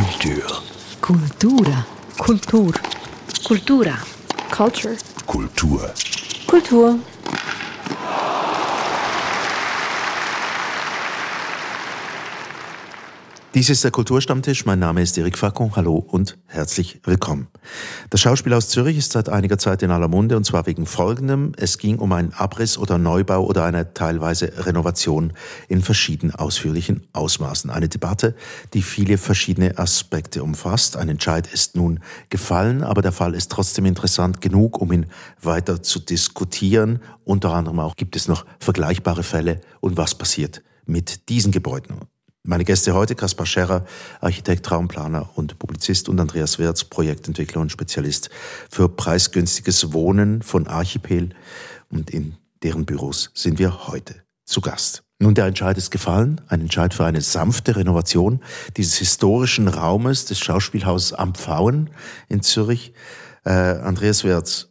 Kultur. Kultura. Kultur. Kultura. Culture. Kultur. Kultur. Dies ist der Kulturstammtisch. Mein Name ist Erik Facon. Hallo und herzlich willkommen. Das Schauspiel aus Zürich ist seit einiger Zeit in aller Munde und zwar wegen Folgendem. Es ging um einen Abriss oder Neubau oder eine teilweise Renovation in verschiedenen ausführlichen Ausmaßen. Eine Debatte, die viele verschiedene Aspekte umfasst. Ein Entscheid ist nun gefallen, aber der Fall ist trotzdem interessant genug, um ihn weiter zu diskutieren. Unter anderem auch gibt es noch vergleichbare Fälle und was passiert mit diesen Gebäuden. Meine Gäste heute, Kaspar Scherrer, Architekt, Traumplaner und Publizist und Andreas Wirz, Projektentwickler und Spezialist für preisgünstiges Wohnen von Archipel. Und in deren Büros sind wir heute zu Gast. Nun, der Entscheid ist gefallen, ein Entscheid für eine sanfte Renovation dieses historischen Raumes des Schauspielhauses am Pfauen in Zürich. Äh, Andreas Wirz,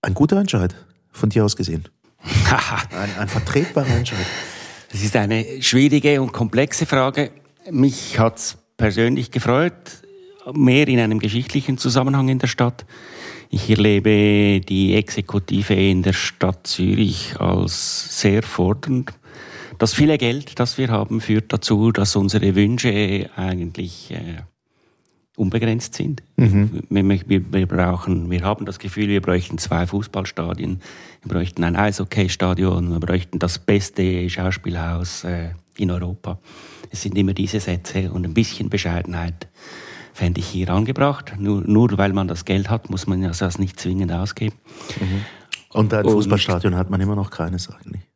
ein guter Entscheid von dir aus gesehen. ein, ein vertretbarer Entscheid. Das ist eine schwierige und komplexe Frage. Mich hat es persönlich gefreut, mehr in einem geschichtlichen Zusammenhang in der Stadt. Ich erlebe die Exekutive in der Stadt Zürich als sehr fordernd. Das viele Geld, das wir haben, führt dazu, dass unsere Wünsche eigentlich äh, unbegrenzt sind. Mhm. Wir, wir, wir, brauchen, wir haben das Gefühl, wir bräuchten zwei Fußballstadien, wir bräuchten ein Eishockeystadion, wir bräuchten das beste Schauspielhaus äh, in Europa. Es sind immer diese Sätze und ein bisschen Bescheidenheit fände ich hier angebracht. Nur, nur weil man das Geld hat, muss man das nicht zwingend ausgeben. Mhm. Und ein Fußballstadion hat man immer noch keines eigentlich.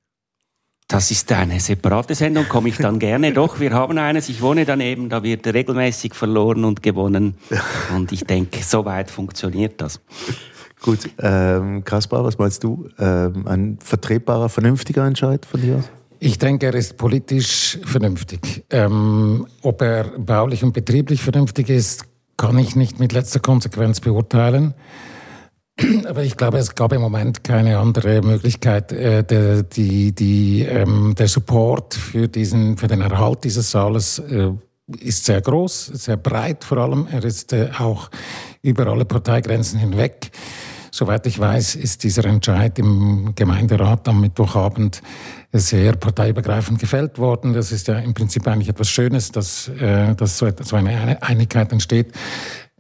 Das ist eine separate Sendung, komme ich dann gerne. Doch, wir haben eines, ich wohne daneben, da wird regelmäßig verloren und gewonnen. Und ich denke, soweit funktioniert das. Gut, ähm, Kaspar, was meinst du? Ähm, ein vertretbarer, vernünftiger Entscheid von dir aus? Ich denke, er ist politisch vernünftig. Ähm, ob er baulich und betrieblich vernünftig ist, kann ich nicht mit letzter Konsequenz beurteilen. Aber ich glaube, es gab im Moment keine andere Möglichkeit. Äh, der, die, die, ähm, der Support für, diesen, für den Erhalt dieses Saales äh, ist sehr groß, sehr breit vor allem. Er ist äh, auch über alle Parteigrenzen hinweg. Soweit ich weiß, ist dieser Entscheid im Gemeinderat am Mittwochabend sehr parteiübergreifend gefällt worden. Das ist ja im Prinzip eigentlich etwas Schönes, dass, äh, dass so, so eine Einigkeit entsteht.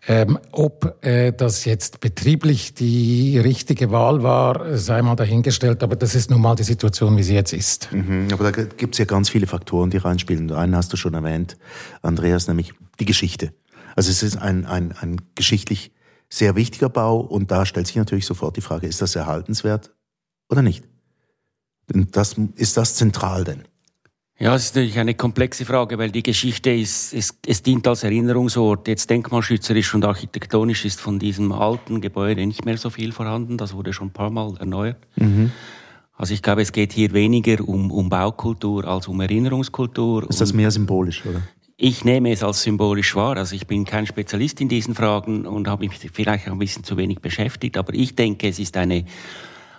Ähm, ob äh, das jetzt betrieblich die richtige Wahl war, sei mal dahingestellt, aber das ist nun mal die Situation, wie sie jetzt ist. Mhm, aber da gibt es ja ganz viele Faktoren, die reinspielen. Einen hast du schon erwähnt, Andreas, nämlich die Geschichte. Also es ist ein, ein, ein geschichtlich sehr wichtiger Bau und da stellt sich natürlich sofort die Frage, ist das erhaltenswert oder nicht? Denn das, ist das zentral denn? Ja, es ist natürlich eine komplexe Frage, weil die Geschichte ist, es, es dient als Erinnerungsort. Jetzt denkmalschützerisch und architektonisch ist von diesem alten Gebäude nicht mehr so viel vorhanden. Das wurde schon ein paar Mal erneuert. Mhm. Also ich glaube, es geht hier weniger um, um Baukultur als um Erinnerungskultur. Ist das mehr symbolisch, oder? Ich nehme es als symbolisch wahr. Also ich bin kein Spezialist in diesen Fragen und habe mich vielleicht auch ein bisschen zu wenig beschäftigt. Aber ich denke, es ist eine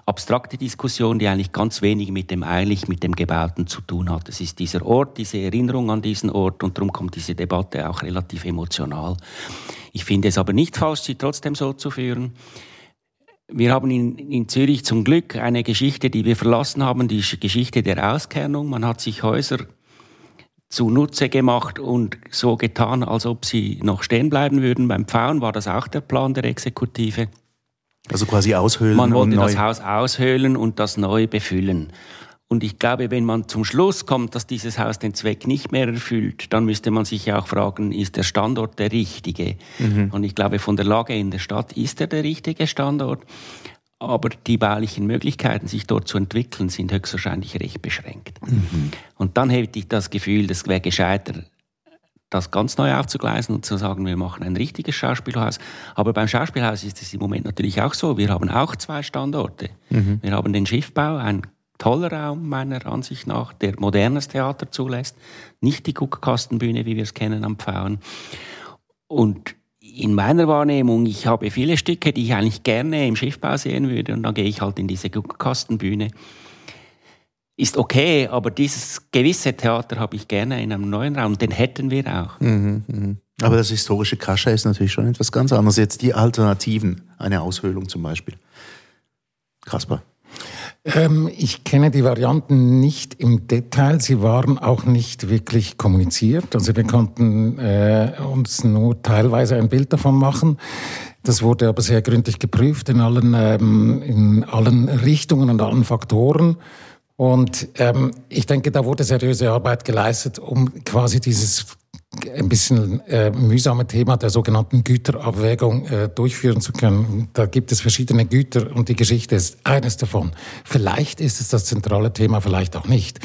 abstrakte Diskussion, die eigentlich ganz wenig mit dem eigentlich mit dem Gebauten zu tun hat. Es ist dieser Ort, diese Erinnerung an diesen Ort und darum kommt diese Debatte auch relativ emotional. Ich finde es aber nicht falsch, sie trotzdem so zu führen. Wir haben in, in Zürich zum Glück eine Geschichte, die wir verlassen haben, die Geschichte der Auskernung. Man hat sich Häuser zunutze gemacht und so getan, als ob sie noch stehen bleiben würden. Beim Pfauen war das auch der Plan der Exekutive. Also quasi aushöhlen. Man wollte das Haus aushöhlen und das neu befüllen. Und ich glaube, wenn man zum Schluss kommt, dass dieses Haus den Zweck nicht mehr erfüllt, dann müsste man sich ja auch fragen, ist der Standort der richtige? Mhm. Und ich glaube, von der Lage in der Stadt ist er der richtige Standort. Aber die baulichen Möglichkeiten, sich dort zu entwickeln, sind höchstwahrscheinlich recht beschränkt. Mhm. Und dann hätte ich das Gefühl, das wäre gescheiter, das ganz neu aufzugleisen und zu sagen, wir machen ein richtiges Schauspielhaus. Aber beim Schauspielhaus ist es im Moment natürlich auch so. Wir haben auch zwei Standorte. Mhm. Wir haben den Schiffbau, ein toller Raum meiner Ansicht nach, der modernes Theater zulässt. Nicht die Guckkastenbühne, wie wir es kennen am Pfauen. Und in meiner Wahrnehmung, ich habe viele Stücke, die ich eigentlich gerne im Schiffbau sehen würde und dann gehe ich halt in diese Guckkastenbühne. Ist okay, aber dieses gewisse Theater habe ich gerne in einem neuen Raum. Den hätten wir auch. Mhm, mh. Aber das historische Kascha ist natürlich schon etwas ganz anderes. Jetzt die Alternativen, eine Aushöhlung zum Beispiel. Kasper. Ähm, ich kenne die Varianten nicht im Detail. Sie waren auch nicht wirklich kommuniziert. Also wir konnten äh, uns nur teilweise ein Bild davon machen. Das wurde aber sehr gründlich geprüft in allen, ähm, in allen Richtungen und allen Faktoren. Und ähm, ich denke, da wurde seriöse Arbeit geleistet, um quasi dieses ein bisschen äh, mühsame Thema der sogenannten Güterabwägung äh, durchführen zu können. Da gibt es verschiedene Güter und die Geschichte ist eines davon. Vielleicht ist es das zentrale Thema, vielleicht auch nicht.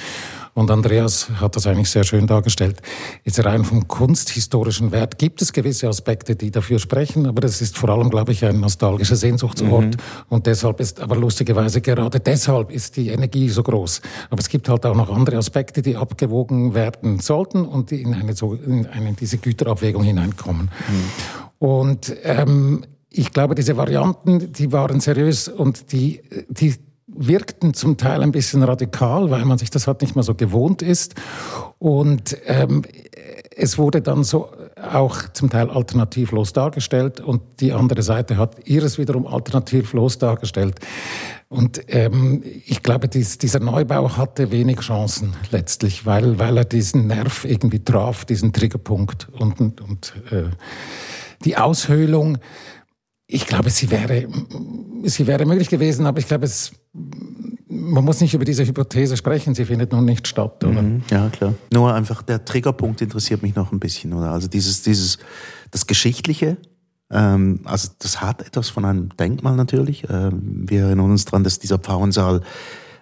Und Andreas hat das eigentlich sehr schön dargestellt. Jetzt rein vom kunsthistorischen Wert gibt es gewisse Aspekte, die dafür sprechen, aber das ist vor allem, glaube ich, ein nostalgischer Sehnsuchtsort. Mhm. Und deshalb ist, aber lustigerweise gerade deshalb ist die Energie so groß. Aber es gibt halt auch noch andere Aspekte, die abgewogen werden sollten und die in eine, in eine diese Güterabwägung hineinkommen. Mhm. Und ähm, ich glaube, diese Varianten, die waren seriös und die, die wirkten zum Teil ein bisschen radikal, weil man sich das halt nicht mehr so gewohnt ist. Und ähm, es wurde dann so auch zum Teil alternativlos dargestellt und die andere Seite hat ihres wiederum alternativlos dargestellt. Und ähm, ich glaube, dies, dieser Neubau hatte wenig Chancen letztlich, weil, weil er diesen Nerv irgendwie traf, diesen Triggerpunkt und, und, und äh, die Aushöhlung. Ich glaube, sie wäre, sie wäre möglich gewesen, aber ich glaube, es man muss nicht über diese Hypothese sprechen, sie findet nun nicht statt, oder? Mhm, ja, klar. Nur einfach der Triggerpunkt interessiert mich noch ein bisschen, oder? Also dieses, dieses, das Geschichtliche, ähm, also das hat etwas von einem Denkmal natürlich. Ähm, wir erinnern uns daran, dass dieser Pfauensaal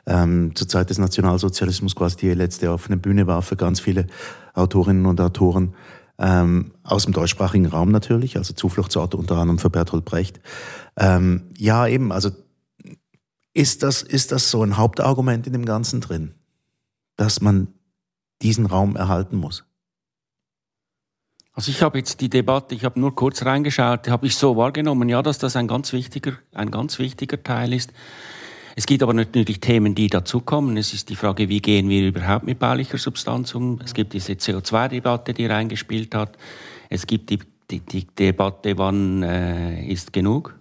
ähm, zur Zeit des Nationalsozialismus quasi die letzte offene Bühne war für ganz viele Autorinnen und Autoren. Ähm, aus dem deutschsprachigen Raum natürlich, also Zufluchtsorte unter anderem für Bertolt Brecht. Ähm, ja, eben, also ist das, ist das so ein Hauptargument in dem Ganzen drin, dass man diesen Raum erhalten muss? Also ich habe jetzt die Debatte, ich habe nur kurz reingeschaut, habe ich so wahrgenommen, ja, dass das ein ganz wichtiger, ein ganz wichtiger Teil ist. Es gibt aber natürlich Themen, die dazukommen. Es ist die Frage, wie gehen wir überhaupt mit baulicher Substanz um? Es gibt diese CO2-Debatte, die reingespielt hat. Es gibt die, die, die Debatte, wann äh, ist genug?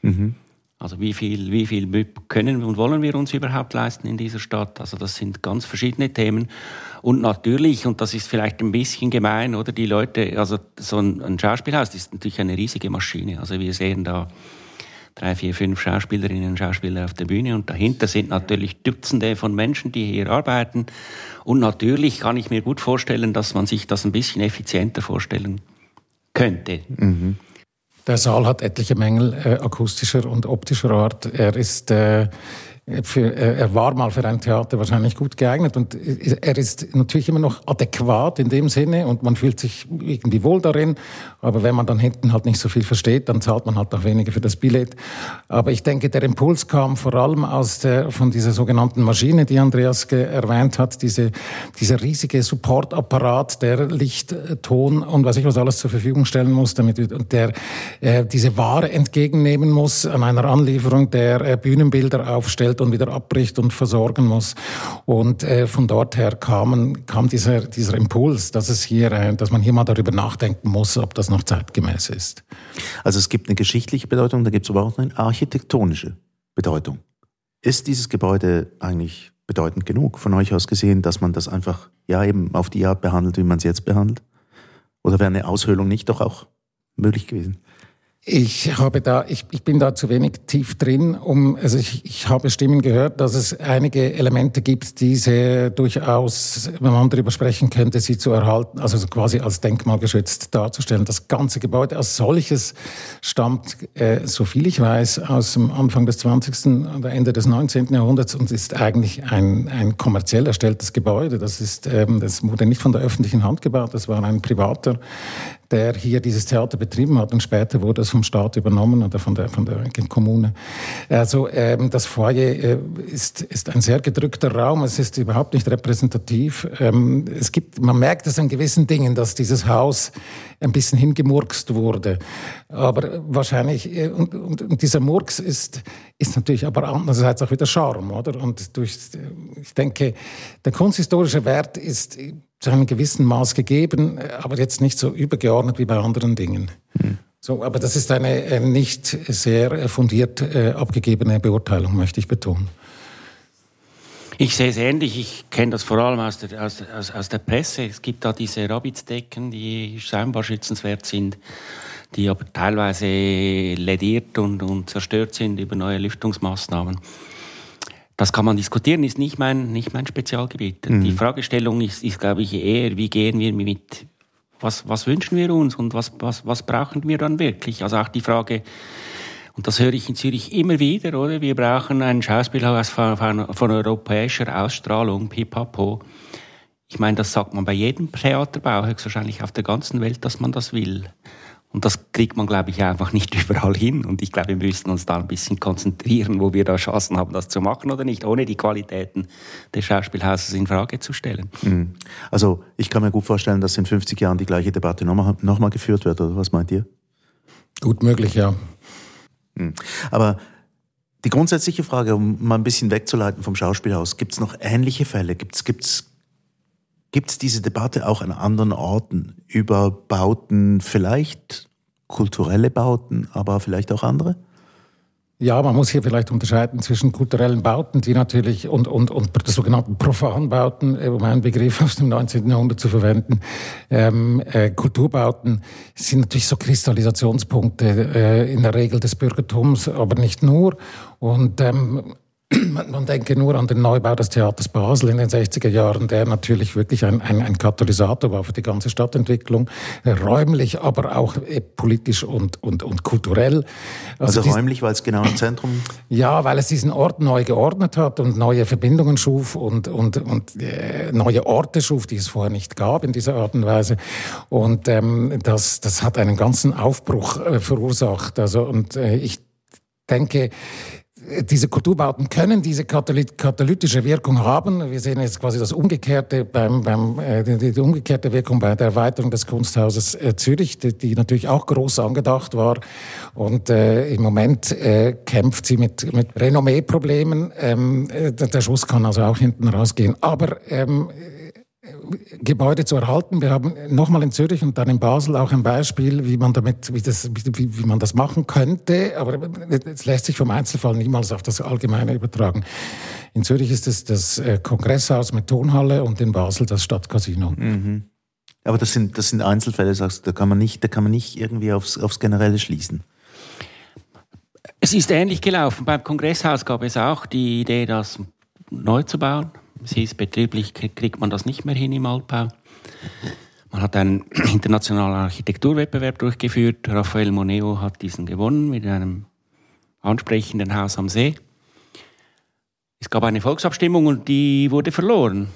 Mhm. Also wie viel, wie viel können und wollen wir uns überhaupt leisten in dieser Stadt? Also das sind ganz verschiedene Themen. Und natürlich, und das ist vielleicht ein bisschen gemein, oder die Leute, also so ein, ein Schauspielhaus ist natürlich eine riesige Maschine. Also wir sehen da drei, vier, fünf Schauspielerinnen und Schauspieler auf der Bühne und dahinter sind natürlich Dutzende von Menschen, die hier arbeiten. Und natürlich kann ich mir gut vorstellen, dass man sich das ein bisschen effizienter vorstellen könnte. Mhm. Der Saal hat etliche Mängel äh, akustischer und optischer Art. Er ist äh, für, er war mal für ein Theater wahrscheinlich gut geeignet und er ist natürlich immer noch adäquat in dem Sinne und man fühlt sich irgendwie wohl darin. Aber wenn man dann hinten halt nicht so viel versteht, dann zahlt man halt auch weniger für das Billett. Aber ich denke, der Impuls kam vor allem aus der, von dieser sogenannten Maschine, die Andreas erwähnt hat, diese, dieser riesige Supportapparat, der Licht, Ton und was ich was alles zur Verfügung stellen muss, damit der äh, diese Ware entgegennehmen muss an einer Anlieferung, der äh, Bühnenbilder aufstellt stellt und wieder abbricht und versorgen muss. Und äh, von dort her kam, kam dieser, dieser Impuls, dass, es hier, äh, dass man hier mal darüber nachdenken muss, ob das noch zeitgemäß ist. Also es gibt eine geschichtliche Bedeutung, da gibt es aber auch eine architektonische Bedeutung. Ist dieses Gebäude eigentlich bedeutend genug von euch aus gesehen, dass man das einfach ja eben auf die Art behandelt, wie man es jetzt behandelt? Oder wäre eine Aushöhlung nicht doch auch möglich gewesen? Ich habe da, ich, ich bin da zu wenig tief drin, um, also ich, ich habe Stimmen gehört, dass es einige Elemente gibt, diese durchaus, wenn man darüber sprechen könnte, sie zu erhalten, also quasi als denkmalgeschützt darzustellen. Das ganze Gebäude als solches stammt, äh, so viel ich weiß, aus dem Anfang des 20. oder Ende des 19. Jahrhunderts und ist eigentlich ein, ein kommerziell erstelltes Gebäude. Das ist, ähm, das wurde nicht von der öffentlichen Hand gebaut, das war ein privater der hier dieses Theater betrieben hat und später wurde es vom Staat übernommen oder von der, von der Kommune. Also ähm, das Foyer äh, ist, ist ein sehr gedrückter Raum, es ist überhaupt nicht repräsentativ. Ähm, es gibt, man merkt es an gewissen Dingen, dass dieses Haus ein bisschen hingemurkst wurde. Aber wahrscheinlich, äh, und, und, und dieser Murks ist, ist natürlich aber andererseits auch wieder Charme, oder? Und durch, ich denke, der kunsthistorische Wert ist zu einem gewissen Maß gegeben, aber jetzt nicht so übergeordnet wie bei anderen Dingen. Mhm. So, aber das ist eine äh, nicht sehr fundiert äh, abgegebene Beurteilung, möchte ich betonen. Ich sehe es ähnlich. Ich kenne das vor allem aus der, aus, aus, aus der Presse. Es gibt da diese Rabbitsdecken, die scheinbar schützenswert sind die aber teilweise lediert und, und zerstört sind über neue Lüftungsmaßnahmen. Das kann man diskutieren, ist nicht mein, nicht mein Spezialgebiet. Mhm. Die Fragestellung ist, ist, glaube ich, eher, wie gehen wir mit, was, was wünschen wir uns und was, was, was brauchen wir dann wirklich? Also auch die Frage, und das höre ich in Zürich immer wieder, oder? Wir brauchen ein Schauspielhaus von, von, von europäischer Ausstrahlung, pipapo. Ich meine, das sagt man bei jedem Theaterbau, höchstwahrscheinlich auf der ganzen Welt, dass man das will. Und das kriegt man, glaube ich, einfach nicht überall hin. Und ich glaube, wir müssen uns da ein bisschen konzentrieren, wo wir da Chancen haben, das zu machen oder nicht, ohne die Qualitäten des Schauspielhauses in Frage zu stellen. Mhm. Also ich kann mir gut vorstellen, dass in 50 Jahren die gleiche Debatte nochmal noch mal geführt wird, oder was meint ihr? Gut möglich, ja. Mhm. Aber die grundsätzliche Frage, um mal ein bisschen wegzuleiten vom Schauspielhaus, gibt es noch ähnliche Fälle? Gibt es Gibt es diese Debatte auch an anderen Orten über Bauten, vielleicht kulturelle Bauten, aber vielleicht auch andere? Ja, man muss hier vielleicht unterscheiden zwischen kulturellen Bauten, die natürlich und, und, und sogenannten Profanbauten, äh, um einen Begriff aus dem 19. Jahrhundert zu verwenden. Ähm, äh, Kulturbauten sind natürlich so Kristallisationspunkte äh, in der Regel des Bürgertums, aber nicht nur. Und ähm, man denke nur an den Neubau des Theaters Basel in den 60er Jahren, der natürlich wirklich ein, ein, ein Katalysator war für die ganze Stadtentwicklung, räumlich, aber auch äh, politisch und, und, und kulturell. Also, also räumlich, weil es genau im Zentrum? Ja, weil es diesen Ort neu geordnet hat und neue Verbindungen schuf und, und, und äh, neue Orte schuf, die es vorher nicht gab in dieser Art und Weise. Und ähm, das, das hat einen ganzen Aufbruch äh, verursacht. Also, und äh, ich denke, diese Kulturbauten können diese katalytische Wirkung haben. Wir sehen jetzt quasi das Umgekehrte beim, beim äh, die, die, umgekehrte Wirkung bei der Erweiterung des Kunsthauses äh, Zürich, die, die, natürlich auch groß angedacht war. Und äh, im Moment äh, kämpft sie mit, mit Renommee-Problemen. Ähm, äh, der Schuss kann also auch hinten rausgehen. Aber ähm, Gebäude zu erhalten. Wir haben nochmal in Zürich und dann in Basel auch ein Beispiel, wie man damit, wie, das, wie, wie man das machen könnte. Aber es lässt sich vom Einzelfall niemals auf das Allgemeine übertragen. In Zürich ist es das äh, Kongresshaus mit Tonhalle und in Basel das Stadtcasino. Mhm. Aber das sind, das sind Einzelfälle, sagst du, da kann man nicht, da kann man nicht irgendwie aufs, aufs Generelle schließen. Es ist ähnlich gelaufen. Beim Kongresshaus gab es auch die Idee, das neu zu bauen es hieß, betrieblich kriegt man das nicht mehr hin im Altbau. Man hat einen internationalen Architekturwettbewerb durchgeführt. Raphael Moneo hat diesen gewonnen mit einem ansprechenden Haus am See. Es gab eine Volksabstimmung und die wurde verloren.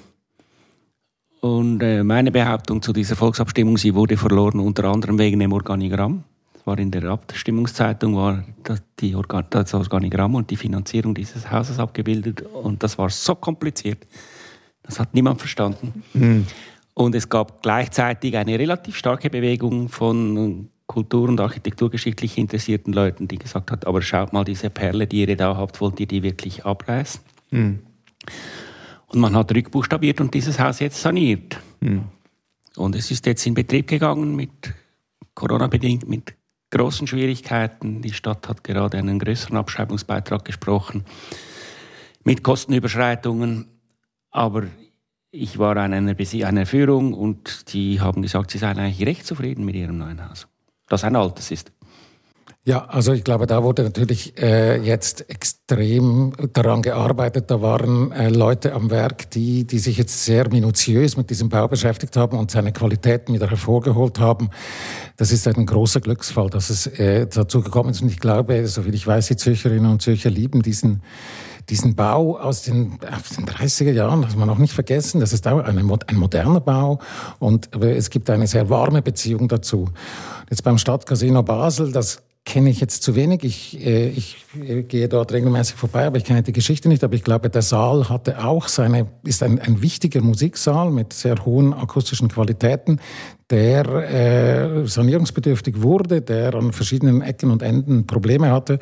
Und äh, meine Behauptung zu dieser Volksabstimmung, sie wurde verloren unter anderem wegen dem Organigramm war in der Abstimmungszeitung war das, die Organ das Organigramm und die Finanzierung dieses Hauses abgebildet und das war so kompliziert. Das hat niemand verstanden. Mhm. Und es gab gleichzeitig eine relativ starke Bewegung von kultur- und architekturgeschichtlich interessierten Leuten, die gesagt hat, aber schaut mal diese Perle, die ihr da habt, wollt ihr die wirklich abreißen? Mhm. Und man hat rückbuchstabiert und dieses Haus jetzt saniert. Mhm. Und es ist jetzt in Betrieb gegangen mit Corona-bedingt, mit großen Schwierigkeiten. Die Stadt hat gerade einen größeren Abschreibungsbeitrag gesprochen mit Kostenüberschreitungen. Aber ich war an einer, einer Führung und die haben gesagt, sie seien eigentlich recht zufrieden mit ihrem neuen Haus, das ein altes ist. Ja, also ich glaube, da wurde natürlich äh, jetzt extrem daran gearbeitet. Da waren äh, Leute am Werk, die, die sich jetzt sehr minutiös mit diesem Bau beschäftigt haben und seine Qualitäten wieder hervorgeholt haben. Das ist ein großer Glücksfall, dass es äh, dazu gekommen ist. Und ich glaube, soviel ich weiß, die Zürcherinnen und Zürcher lieben diesen diesen Bau aus den, aus den 30er Jahren, das man auch nicht vergessen, das ist auch ein, ein moderner Bau und es gibt eine sehr warme Beziehung dazu. Jetzt beim Stadtcasino Basel, das kenne ich jetzt zu wenig. Ich, äh, ich äh, gehe dort regelmäßig vorbei, aber ich kenne die Geschichte nicht. Aber ich glaube, der Saal hatte auch seine, ist ein, ein wichtiger Musiksaal mit sehr hohen akustischen Qualitäten, der äh, sanierungsbedürftig wurde, der an verschiedenen Ecken und Enden Probleme hatte.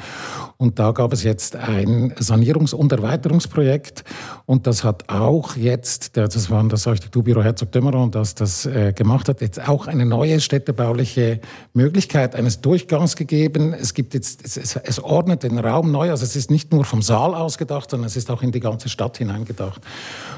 Und da gab es jetzt ein Sanierungs- und Erweiterungsprojekt. Und das hat auch jetzt, das war das Architekturbüro Herzog Dömeron, das das äh, gemacht hat, jetzt auch eine neue städtebauliche Möglichkeit eines Durchgangs gegeben. Es gibt jetzt, es, es ordnet den Raum neu. Also es ist nicht nur vom Saal ausgedacht, sondern es ist auch in die ganze Stadt hineingedacht.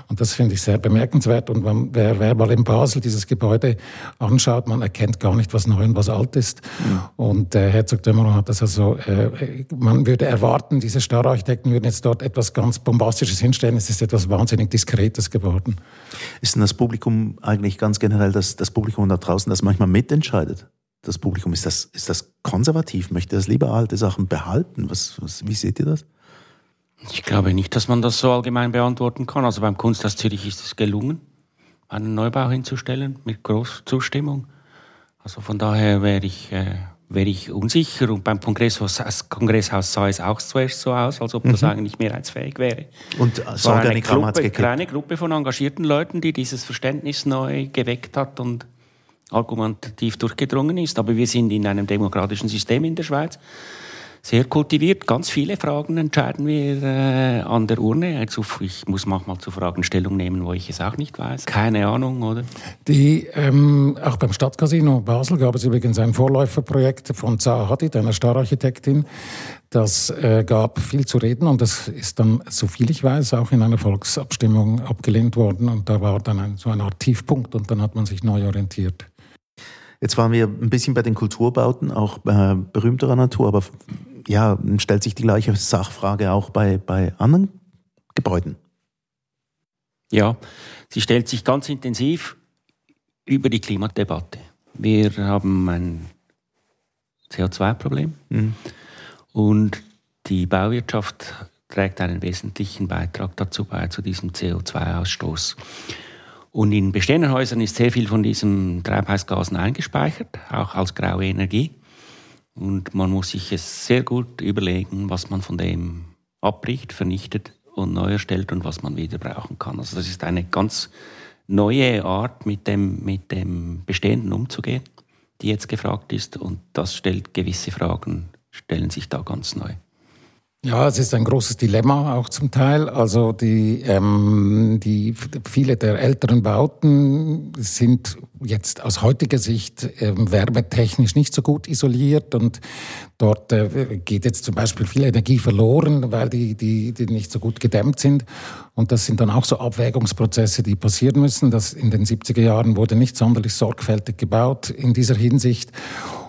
Und das finde ich sehr bemerkenswert. Und man, wer, wer mal in Basel dieses Gebäude anschaut, man erkennt gar nicht, was neu und was alt ist. Mhm. Und äh, Herzog Dömeron hat das also, äh, man würde erwarten, diese Stararchitekten würden jetzt dort etwas ganz Bombastisches hinstellen. Es ist etwas wahnsinnig Diskretes geworden. Ist denn das Publikum eigentlich ganz generell das, das Publikum da draußen, das manchmal mitentscheidet? Das Publikum, ist das, ist das konservativ? Möchte das lieber alte Sachen behalten? Was, was, wie seht ihr das? Ich glaube nicht, dass man das so allgemein beantworten kann. Also beim Kunsthaus Zürich ist es gelungen einen Neubau hinzustellen mit Großzustimmung. Also von daher wäre ich, äh, wäre ich unsicher. Und beim Kongresshaus, Kongresshaus sah es auch zuerst so aus, als ob mhm. das eigentlich mehrheitsfähig wäre. Und es war eine Gruppe, kleine Gruppe von engagierten Leuten, die dieses Verständnis neu geweckt hat und argumentativ durchgedrungen ist. Aber wir sind in einem demokratischen System in der Schweiz sehr kultiviert. Ganz viele Fragen entscheiden wir äh, an der Urne. Also ich muss manchmal zu Fragen Stellung nehmen, wo ich es auch nicht weiß. Keine Ahnung, oder? Die, ähm, auch beim Stadtcasino Basel gab es übrigens ein Vorläuferprojekt von Zaha Hadid, einer Stararchitektin. Das äh, gab viel zu reden und das ist dann, soviel ich weiß, auch in einer Volksabstimmung abgelehnt worden. Und da war dann ein, so eine Art Tiefpunkt und dann hat man sich neu orientiert. Jetzt waren wir ein bisschen bei den Kulturbauten, auch äh, berühmterer Natur, aber ja, stellt sich die gleiche Sachfrage auch bei, bei anderen Gebäuden? Ja, sie stellt sich ganz intensiv über die Klimadebatte. Wir haben ein CO2-Problem mhm. und die Bauwirtschaft trägt einen wesentlichen Beitrag dazu bei, zu diesem CO2-Ausstoß. Und in bestehenden Häusern ist sehr viel von diesen Treibhausgasen eingespeichert, auch als graue Energie. Und man muss sich es sehr gut überlegen, was man von dem abbricht, vernichtet und neu erstellt und was man wieder brauchen kann. Also das ist eine ganz neue Art, mit dem, mit dem Bestehenden umzugehen, die jetzt gefragt ist. Und das stellt gewisse Fragen, stellen sich da ganz neu. Ja, es ist ein großes Dilemma auch zum Teil. Also die, ähm, die viele der älteren Bauten sind jetzt aus heutiger Sicht ähm, wärmetechnisch nicht so gut isoliert und dort äh, geht jetzt zum Beispiel viel Energie verloren, weil die, die, die nicht so gut gedämmt sind. Und das sind dann auch so Abwägungsprozesse, die passieren müssen. Das in den 70er Jahren wurde nicht sonderlich sorgfältig gebaut in dieser Hinsicht.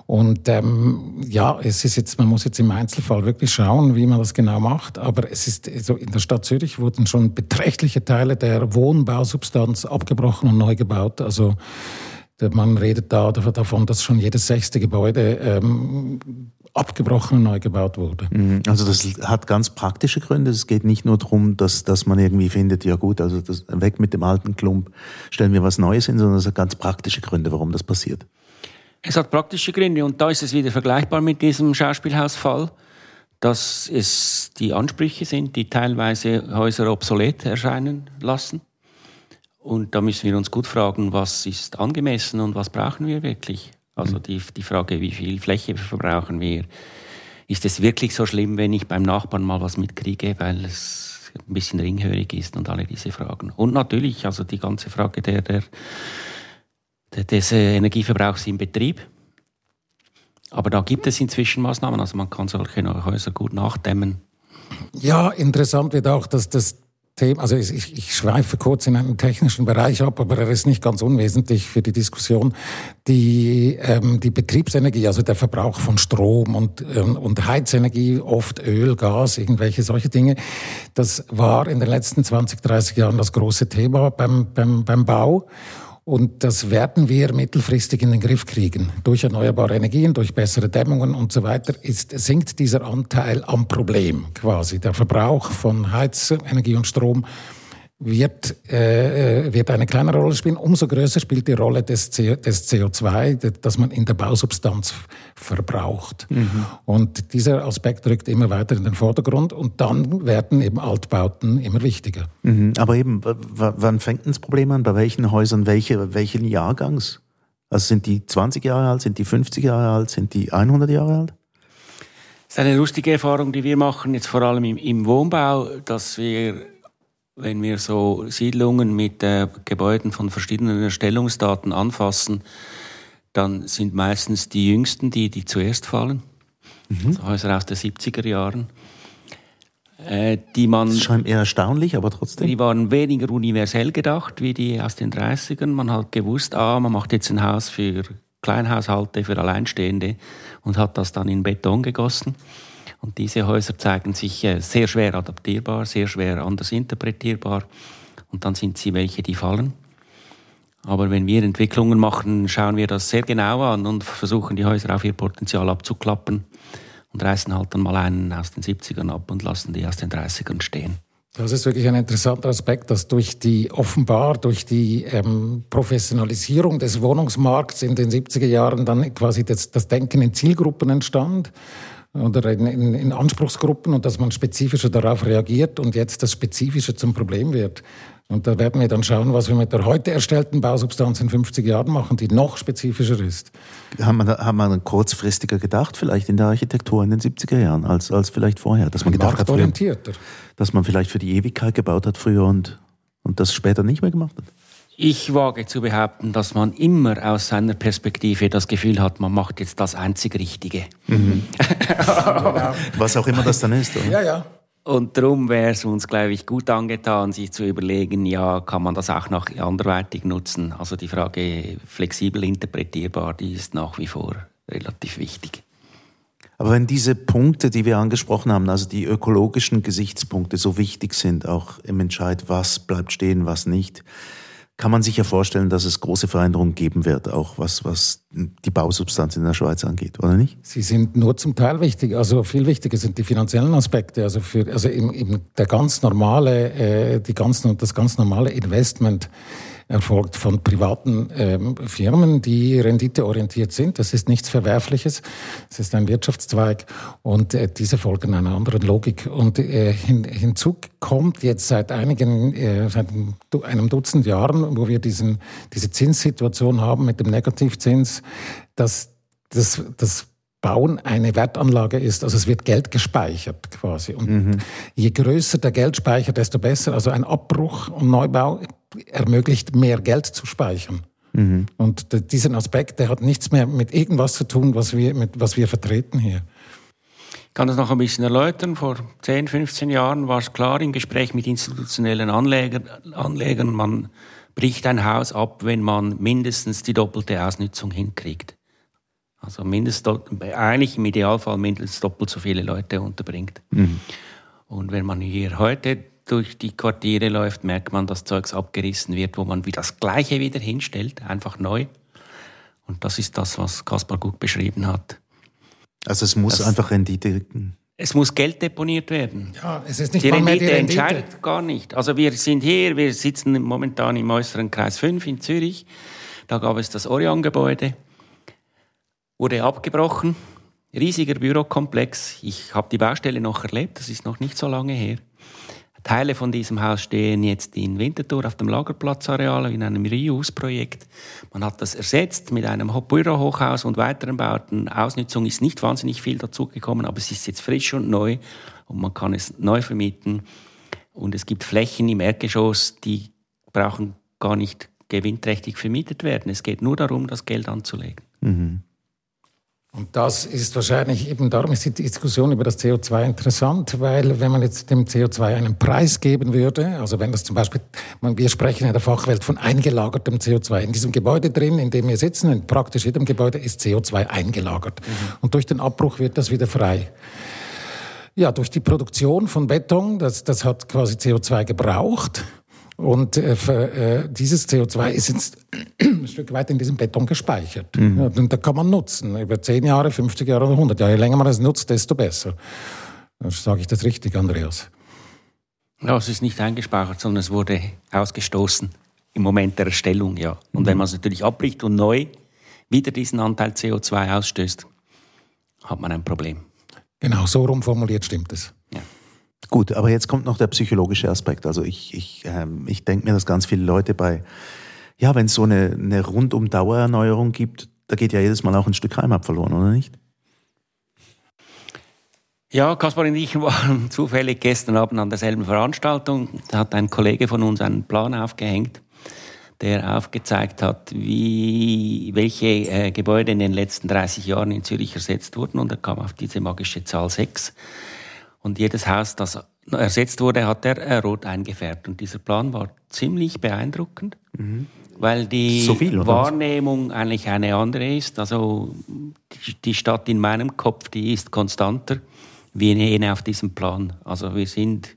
Und ähm, ja, es ist jetzt, man muss jetzt im Einzelfall wirklich schauen, wie man das genau macht. Aber es ist so in der Stadt Zürich wurden schon beträchtliche Teile der Wohnbausubstanz abgebrochen und neu gebaut. Also man redet da davon, dass schon jedes sechste Gebäude ähm, abgebrochen und neu gebaut wurde. Mhm. Also das hat ganz praktische Gründe. Es geht nicht nur darum, dass, dass man irgendwie findet, ja gut, also das, weg mit dem alten Klump, stellen wir was Neues hin, sondern es hat ganz praktische Gründe, warum das passiert. Es hat praktische Gründe und da ist es wieder vergleichbar mit diesem Schauspielhausfall, dass es die Ansprüche sind, die teilweise Häuser obsolet erscheinen lassen. Und da müssen wir uns gut fragen, was ist angemessen und was brauchen wir wirklich? Also mhm. die, die Frage, wie viel Fläche verbrauchen wir? Ist es wirklich so schlimm, wenn ich beim Nachbarn mal was mitkriege, weil es ein bisschen ringhörig ist und alle diese Fragen? Und natürlich, also die ganze Frage der, der des Energieverbrauchs im Betrieb. Aber da gibt es inzwischen Maßnahmen, also man kann solche Häuser gut nachdämmen. Ja, interessant wird auch, dass das Thema, also ich, ich schweife kurz in einen technischen Bereich ab, aber er ist nicht ganz unwesentlich für die Diskussion. Die, ähm, die Betriebsenergie, also der Verbrauch von Strom und, ähm, und Heizenergie, oft Öl, Gas, irgendwelche solche Dinge, das war in den letzten 20, 30 Jahren das große Thema beim, beim, beim Bau. Und das werden wir mittelfristig in den Griff kriegen. Durch erneuerbare Energien, durch bessere Dämmungen und so weiter ist, sinkt dieser Anteil am Problem quasi. Der Verbrauch von Heizenergie und Strom wird, äh, äh, wird eine kleinere Rolle spielen. Umso größer spielt die Rolle des, CO, des CO2, das man in der Bausubstanz verbraucht. Mhm. Und dieser Aspekt rückt immer weiter in den Vordergrund und dann werden eben Altbauten immer wichtiger. Mhm. Aber eben, wann fängt das Problem an? Bei welchen Häusern, welche, welchen Jahrgangs? Also sind die 20 Jahre alt, sind die 50 Jahre alt, sind die 100 Jahre alt? Das ist eine lustige Erfahrung, die wir machen, jetzt vor allem im, im Wohnbau, dass wir, wenn wir so Siedlungen mit äh, Gebäuden von verschiedenen Erstellungsdaten anfassen, dann sind meistens die Jüngsten die, die zuerst fallen. Mhm. Also Häuser aus den 70er Jahren. Äh, die man, das scheint eher erstaunlich, aber trotzdem. Die waren weniger universell gedacht wie die aus den 30ern. Man hat gewusst, ah, man macht jetzt ein Haus für Kleinhaushalte, für Alleinstehende und hat das dann in Beton gegossen. Und diese Häuser zeigen sich äh, sehr schwer adaptierbar, sehr schwer anders interpretierbar. Und dann sind sie welche, die fallen. Aber wenn wir Entwicklungen machen, schauen wir das sehr genau an und versuchen die Häuser auf ihr Potenzial abzuklappen und reißen halt dann mal einen aus den 70ern ab und lassen die aus den 30ern stehen. Das ist wirklich ein interessanter Aspekt, dass durch die offenbar durch die ähm, Professionalisierung des Wohnungsmarkts in den 70er Jahren dann quasi das, das Denken in Zielgruppen entstand oder in, in, in, Anspruchsgruppen und dass man spezifischer darauf reagiert und jetzt das Spezifische zum Problem wird. Und da werden wir dann schauen, was wir mit der heute erstellten Bausubstanz in 50 Jahren machen, die noch spezifischer ist. Haben wir, haben wir kurzfristiger gedacht, vielleicht in der Architektur in den 70er Jahren, als, als vielleicht vorher? Dass man gedacht hat, früher, dass man vielleicht für die Ewigkeit gebaut hat früher und, und das später nicht mehr gemacht hat? Ich wage zu behaupten, dass man immer aus seiner Perspektive das Gefühl hat, man macht jetzt das einzig Richtige. Mhm. Was auch immer das dann ist. Oder? Ja, ja. Und darum wäre es uns, glaube ich, gut angetan, sich zu überlegen, ja, kann man das auch noch anderweitig nutzen? Also die Frage flexibel interpretierbar, die ist nach wie vor relativ wichtig. Aber wenn diese Punkte, die wir angesprochen haben, also die ökologischen Gesichtspunkte so wichtig sind, auch im Entscheid, was bleibt stehen, was nicht, kann man sich ja vorstellen, dass es große Veränderungen geben wird, auch was, was die Bausubstanz in der Schweiz angeht, oder nicht? Sie sind nur zum Teil wichtig. Also viel wichtiger sind die finanziellen Aspekte. Also für, also eben, eben der ganz normale, äh, die ganzen, das ganz normale Investment erfolgt von privaten ähm, Firmen, die renditeorientiert sind. Das ist nichts Verwerfliches. Es ist ein Wirtschaftszweig und äh, diese folgen einer anderen Logik. Und äh, hin, hinzu kommt jetzt seit einigen, äh, seit einem Dutzend Jahren, wo wir diesen, diese Zinssituation haben mit dem Negativzins, dass das, das Bauen eine Wertanlage ist. Also es wird Geld gespeichert quasi. Und mhm. je größer der Geldspeicher, desto besser. Also ein Abbruch und Neubau ermöglicht, mehr Geld zu speichern. Mhm. Und diesen Aspekt, der hat nichts mehr mit irgendwas zu tun, was wir, mit, was wir vertreten hier. Ich kann das noch ein bisschen erläutern. Vor 10, 15 Jahren war es klar im Gespräch mit institutionellen Anlegern, Anlegern, man bricht ein Haus ab, wenn man mindestens die doppelte Ausnutzung hinkriegt. Also mindestens, eigentlich im Idealfall mindestens doppelt so viele Leute unterbringt. Mhm. Und wenn man hier heute durch die Quartiere läuft, merkt man, dass Zeugs abgerissen wird, wo man wieder das Gleiche wieder hinstellt, einfach neu. Und das ist das, was Kaspar gut beschrieben hat. Also es muss das, einfach Rendite. Es muss Geld deponiert werden. Ja, es ist nicht die Rendite, die Rendite entscheidet gar nicht. Also wir sind hier, wir sitzen momentan im äußeren Kreis 5 in Zürich. Da gab es das Orion-Gebäude wurde abgebrochen. Riesiger Bürokomplex. Ich habe die Baustelle noch erlebt, das ist noch nicht so lange her. Teile von diesem Haus stehen jetzt in Winterthur auf dem Lagerplatzareal in einem Reuse-Projekt. Man hat das ersetzt mit einem Bürohochhaus und weiteren Bauten. Ausnutzung ist nicht wahnsinnig viel dazugekommen, aber es ist jetzt frisch und neu und man kann es neu vermieten. Und es gibt Flächen im Erdgeschoss, die brauchen gar nicht gewinnträchtig vermietet werden. Es geht nur darum, das Geld anzulegen. Mhm. Und das ist wahrscheinlich eben darum ist die Diskussion über das CO2 interessant, weil wenn man jetzt dem CO2 einen Preis geben würde, also wenn das zum Beispiel, wir sprechen in der Fachwelt von eingelagertem CO2. In diesem Gebäude drin, in dem wir sitzen, in praktisch jedem Gebäude ist CO2 eingelagert. Mhm. Und durch den Abbruch wird das wieder frei. Ja, durch die Produktion von Beton, das, das hat quasi CO2 gebraucht. Und äh, für, äh, dieses CO2 ist jetzt ein Stück weit in diesem Beton gespeichert. Mhm. Und da kann man nutzen. Über 10 Jahre, 50 Jahre oder 100 Jahre. Je länger man es nutzt, desto besser. Sage ich das richtig, Andreas? Ja, es ist nicht eingespeichert, sondern es wurde ausgestoßen im Moment der Erstellung, ja. Und mhm. wenn man es natürlich abbricht und neu wieder diesen Anteil CO2 ausstößt, hat man ein Problem. Genau, so rumformuliert stimmt es. Ja. Gut, aber jetzt kommt noch der psychologische Aspekt. Also ich, ich, ähm, ich denke mir, dass ganz viele Leute bei Ja, wenn es so eine, eine rundum Dauererneuerung gibt, da geht ja jedes Mal auch ein Stück Heimat verloren, oder nicht? Ja, Kaspar und ich waren zufällig gestern Abend an derselben Veranstaltung. Da hat ein Kollege von uns einen Plan aufgehängt, der aufgezeigt hat, wie, welche äh, Gebäude in den letzten 30 Jahren in Zürich ersetzt wurden. Und er kam auf diese magische Zahl 6. Und jedes Haus, das ersetzt wurde, hat er rot eingefärbt. Und dieser Plan war ziemlich beeindruckend. Mhm weil die so viel, Wahrnehmung eigentlich eine andere ist. Also die Stadt in meinem Kopf, die ist konstanter wie jene auf diesem Plan. Also wir sind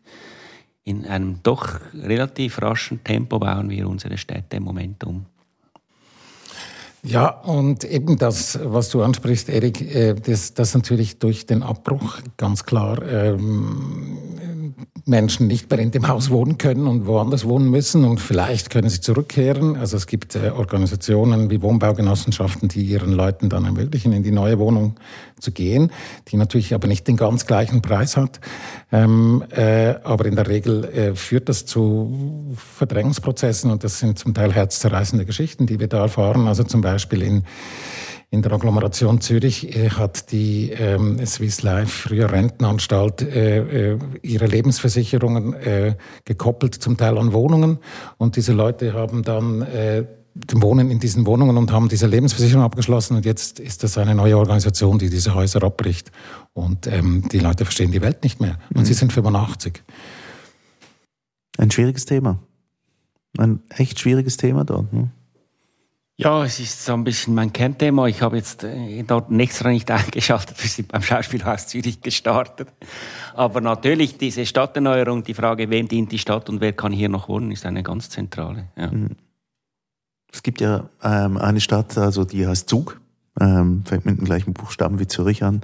in einem doch relativ raschen Tempo bauen wir unsere Städte im Moment um. Ja, und eben das, was du ansprichst, Erik, äh, das, das natürlich durch den Abbruch ganz klar ähm, Menschen nicht mehr in dem Haus wohnen können und woanders wohnen müssen und vielleicht können sie zurückkehren. Also es gibt äh, Organisationen wie Wohnbaugenossenschaften, die ihren Leuten dann ermöglichen, in die neue Wohnung zu gehen, die natürlich aber nicht den ganz gleichen Preis hat. Ähm, äh, aber in der Regel äh, führt das zu Verdrängungsprozessen und das sind zum Teil herzzerreißende Geschichten, die wir da erfahren. Also zum Beispiel in in der Agglomeration Zürich äh, hat die ähm, Swiss Life, früher Rentenanstalt, äh, äh, ihre Lebensversicherungen äh, gekoppelt zum Teil an Wohnungen. Und diese Leute haben dann äh, wohnen in diesen Wohnungen und haben diese Lebensversicherung abgeschlossen. Und jetzt ist das eine neue Organisation, die diese Häuser abbricht. Und ähm, die Leute verstehen die Welt nicht mehr. Und mhm. sie sind 85. Ein schwieriges Thema. Ein echt schwieriges Thema dort. Ne? Ja, es ist so ein bisschen mein Kernthema. Ich habe jetzt äh, dort extra nicht eingeschaltet. Wir sind beim Schauspielhaus Zürich gestartet. Aber natürlich diese Stadterneuerung, die Frage, wem dient die Stadt und wer kann hier noch wohnen, ist eine ganz zentrale. Ja. Mhm. Es gibt ja ähm, eine Stadt, also die heißt Zug, ähm, fängt mit dem gleichen Buchstaben wie Zürich an.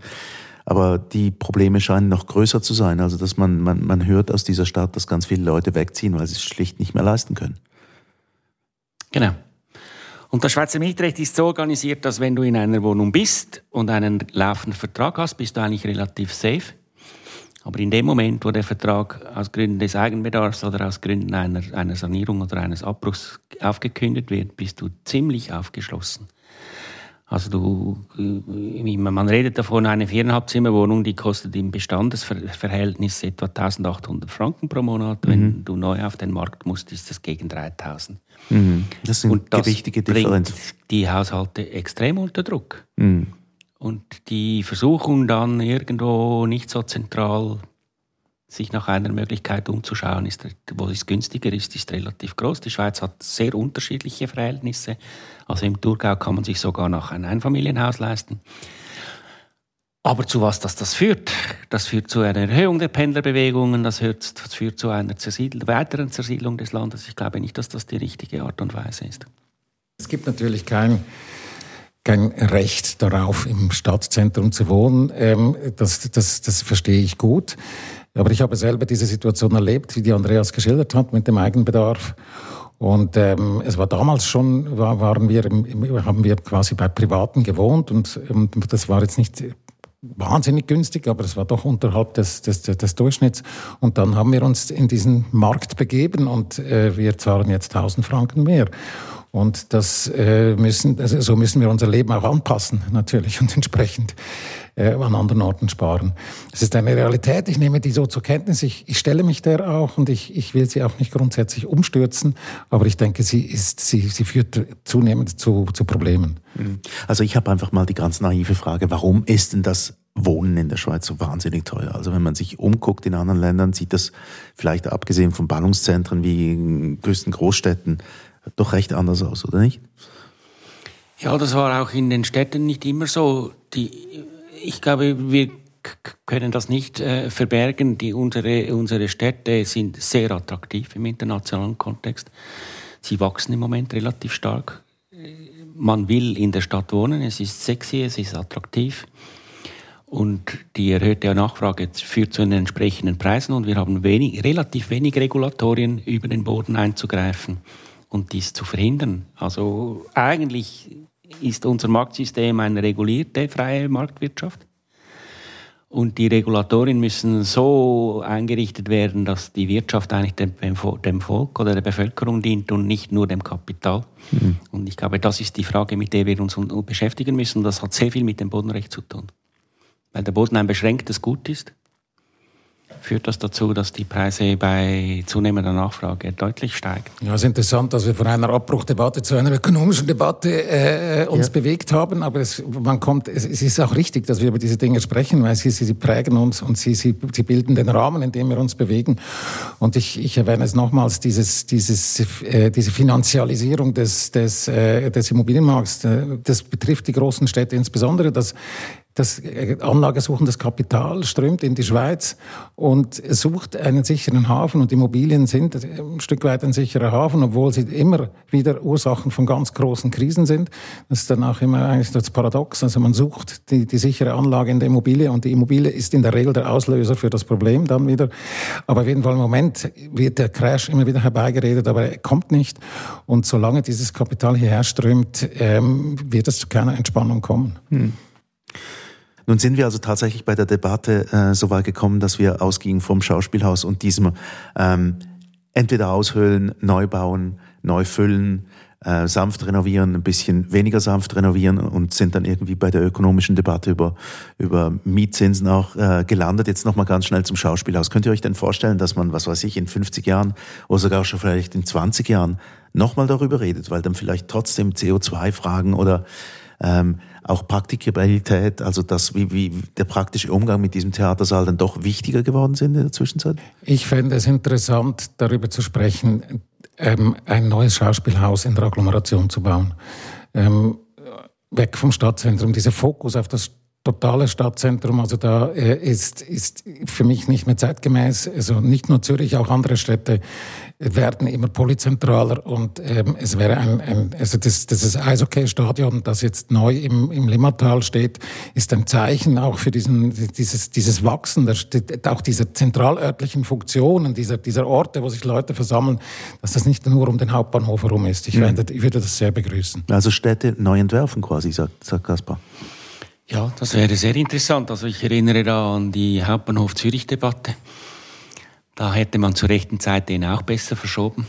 Aber die Probleme scheinen noch größer zu sein. Also dass man, man, man hört aus dieser Stadt, dass ganz viele Leute wegziehen, weil sie es schlicht nicht mehr leisten können. Genau. Und das Schweizer Mietrecht ist so organisiert, dass wenn du in einer Wohnung bist und einen laufenden Vertrag hast, bist du eigentlich relativ safe. Aber in dem Moment, wo der Vertrag aus Gründen des Eigenbedarfs oder aus Gründen einer, einer Sanierung oder eines Abbruchs aufgekündigt wird, bist du ziemlich aufgeschlossen. Also du, äh, man redet davon, eine viereinhalb Zimmerwohnung, die kostet im Bestandesverhältnis etwa 1800 Franken pro Monat. Mhm. Wenn du neu auf den Markt musst, ist das gegen 3000. Mhm. Das sind Und das gewichtige Differenzen. die Haushalte extrem unter Druck. Mhm. Und die Versuchung dann irgendwo nicht so zentral sich nach einer Möglichkeit umzuschauen, ist, wo es günstiger ist, ist relativ groß. Die Schweiz hat sehr unterschiedliche Verhältnisse. Also im Thurgau kann man sich sogar noch ein Einfamilienhaus leisten. Aber zu was das, das führt? Das führt zu einer Erhöhung der Pendlerbewegungen, das führt, zu einer Zersiedl weiteren Zersiedlung des Landes. Ich glaube nicht, dass das die richtige Art und Weise ist. Es gibt natürlich kein, kein Recht darauf, im Stadtzentrum zu wohnen. Ähm, das, das, das verstehe ich gut. Aber ich habe selber diese Situation erlebt, wie die Andreas geschildert hat, mit dem Eigenbedarf. Und ähm, es war damals schon, war, waren wir, im, haben wir quasi bei Privaten gewohnt und, und das war jetzt nicht wahnsinnig günstig, aber es war doch unterhalb des, des, des Durchschnitts. Und dann haben wir uns in diesen Markt begeben und äh, wir zahlen jetzt 1000 Franken mehr. Und das äh, müssen, also so müssen wir unser Leben auch anpassen, natürlich, und entsprechend äh, an anderen Orten sparen. Das ist eine Realität. Ich nehme die so zur Kenntnis. Ich, ich stelle mich der auch und ich, ich will sie auch nicht grundsätzlich umstürzen. Aber ich denke, sie ist, sie, sie führt zunehmend zu, zu Problemen. Mhm. Also ich habe einfach mal die ganz naive Frage, warum ist denn das Wohnen in der Schweiz so wahnsinnig teuer. Also wenn man sich umguckt in anderen Ländern, sieht das vielleicht abgesehen von Ballungszentren wie in größten Großstädten doch recht anders aus, oder nicht? Ja, das war auch in den Städten nicht immer so. Die ich glaube, wir können das nicht äh, verbergen. Die, unsere, unsere Städte sind sehr attraktiv im internationalen Kontext. Sie wachsen im Moment relativ stark. Man will in der Stadt wohnen, es ist sexy, es ist attraktiv. Und die erhöhte Nachfrage führt zu den entsprechenden Preisen und wir haben wenig, relativ wenig Regulatorien über den Boden einzugreifen und dies zu verhindern. Also eigentlich ist unser Marktsystem eine regulierte freie Marktwirtschaft. Und die Regulatorien müssen so eingerichtet werden, dass die Wirtschaft eigentlich dem, Volk oder der Bevölkerung dient und nicht nur dem Kapital. Mhm. Und ich glaube, das ist die Frage, mit der wir uns beschäftigen müssen. Das hat sehr viel mit dem Bodenrecht zu tun. Weil der Boden ein beschränktes Gut ist führt das dazu, dass die Preise bei zunehmender Nachfrage deutlich steigen. Ja, es ist interessant, dass wir von einer Abbruchdebatte zu einer ökonomischen Debatte äh, uns ja. bewegt haben, aber es, man kommt, es, es, ist auch richtig, dass wir über diese Dinge sprechen, weil sie, sie prägen uns und sie, sie, sie bilden den Rahmen, in dem wir uns bewegen. Und ich, ich erwähne es nochmals, dieses, dieses, äh, diese Finanzialisierung des, des, äh, des Immobilienmarkts, äh, das betrifft die großen Städte insbesondere, dass das äh, anlagesuchendes Kapital strömt in die Schweiz und sucht einen sicheren Hafen und Immobilien sind ein Stück weit ein sicherer Hafen, obwohl sie immer wieder Ursachen von ganz großen Krisen sind. Das ist dann auch immer eigentlich das Paradox. Also man sucht die, die sichere Anlage in der Immobilie und die Immobilie ist in der Regel der Auslöser für das Problem dann wieder. Aber auf jeden Fall im Moment wird der Crash immer wieder herbeigeredet, aber er kommt nicht. Und solange dieses Kapital hierher strömt, ähm, wird es zu keiner Entspannung kommen. Hm. Nun sind wir also tatsächlich bei der Debatte äh, so weit gekommen, dass wir ausgingen vom Schauspielhaus und diesem ähm, entweder aushöhlen, neu bauen, neu füllen, äh, sanft renovieren, ein bisschen weniger sanft renovieren und sind dann irgendwie bei der ökonomischen Debatte über, über Mietzinsen auch äh, gelandet. Jetzt nochmal ganz schnell zum Schauspielhaus. Könnt ihr euch denn vorstellen, dass man, was weiß ich, in 50 Jahren oder sogar schon vielleicht in 20 Jahren nochmal darüber redet, weil dann vielleicht trotzdem CO2-Fragen oder ähm, auch Praktikabilität, also das, wie, wie der praktische Umgang mit diesem Theatersaal dann doch wichtiger geworden sind in der Zwischenzeit? Ich fände es interessant, darüber zu sprechen, ähm, ein neues Schauspielhaus in der Agglomeration zu bauen. Ähm, weg vom Stadtzentrum, dieser Fokus auf das totale Stadtzentrum, also da äh, ist, ist für mich nicht mehr zeitgemäß. Also nicht nur Zürich, auch andere Städte werden immer polyzentraler und ähm, es wäre ein, ein also das, das Eishockey-Stadion, das jetzt neu im, im Limmatal steht, ist ein Zeichen auch für diesen, dieses, dieses Wachsen, der, auch dieser zentralörtlichen Funktionen, dieser, dieser Orte, wo sich Leute versammeln, dass das nicht nur um den Hauptbahnhof herum ist. Ich, mhm. werde, ich würde das sehr begrüßen. Also Städte neu entwerfen quasi, sagt, sagt Kaspar. Ja, das wäre sehr interessant. Also ich erinnere da an die Hauptbahnhof Zürich-Debatte. Da hätte man zur rechten Zeit den auch besser verschoben.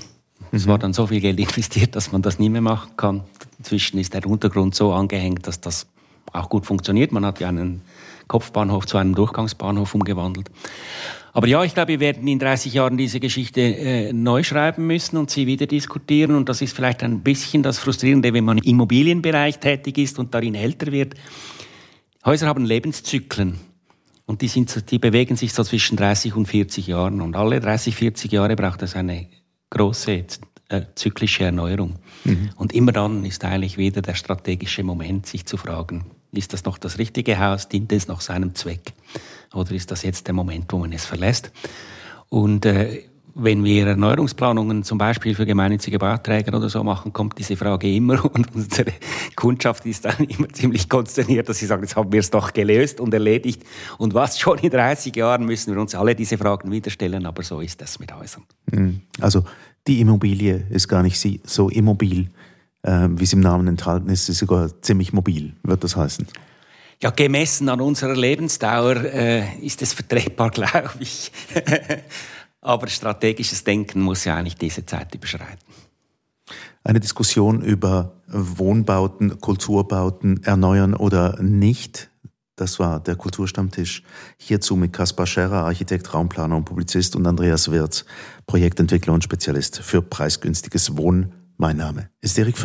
Es mhm. war dann so viel Geld investiert, dass man das nicht mehr machen kann. Inzwischen ist der Untergrund so angehängt, dass das auch gut funktioniert. Man hat ja einen Kopfbahnhof zu einem Durchgangsbahnhof umgewandelt. Aber ja, ich glaube, wir werden in 30 Jahren diese Geschichte äh, neu schreiben müssen und sie wieder diskutieren. Und das ist vielleicht ein bisschen das Frustrierende, wenn man im Immobilienbereich tätig ist und darin älter wird Häuser haben Lebenszyklen und die, sind, die bewegen sich so zwischen 30 und 40 Jahren. Und alle 30, 40 Jahre braucht es eine große äh, zyklische Erneuerung. Mhm. Und immer dann ist eigentlich wieder der strategische Moment, sich zu fragen, ist das noch das richtige Haus, dient es noch seinem Zweck? Oder ist das jetzt der Moment, wo man es verlässt? Und äh, wenn wir Erneuerungsplanungen zum Beispiel für gemeinnützige Bauträger oder so machen, kommt diese Frage immer und unsere Kundschaft ist dann immer ziemlich konsterniert, dass sie sagen, jetzt haben wir es doch gelöst und erledigt und was schon in 30 Jahren müssen wir uns alle diese Fragen wieder stellen, aber so ist das mit Häusern. Hm. Also die Immobilie ist gar nicht so immobil, äh, wie es im Namen enthalten ist, sie ist sogar ziemlich mobil, wird das heißen. Ja, gemessen an unserer Lebensdauer äh, ist es vertretbar, glaube ich. Aber strategisches Denken muss ja eigentlich diese Zeit überschreiten. Eine Diskussion über Wohnbauten, Kulturbauten erneuern oder nicht. Das war der Kulturstammtisch. Hierzu mit Kaspar Scherer, Architekt, Raumplaner und Publizist und Andreas Wirz, Projektentwickler und Spezialist für preisgünstiges Wohnen. Mein Name ist Erik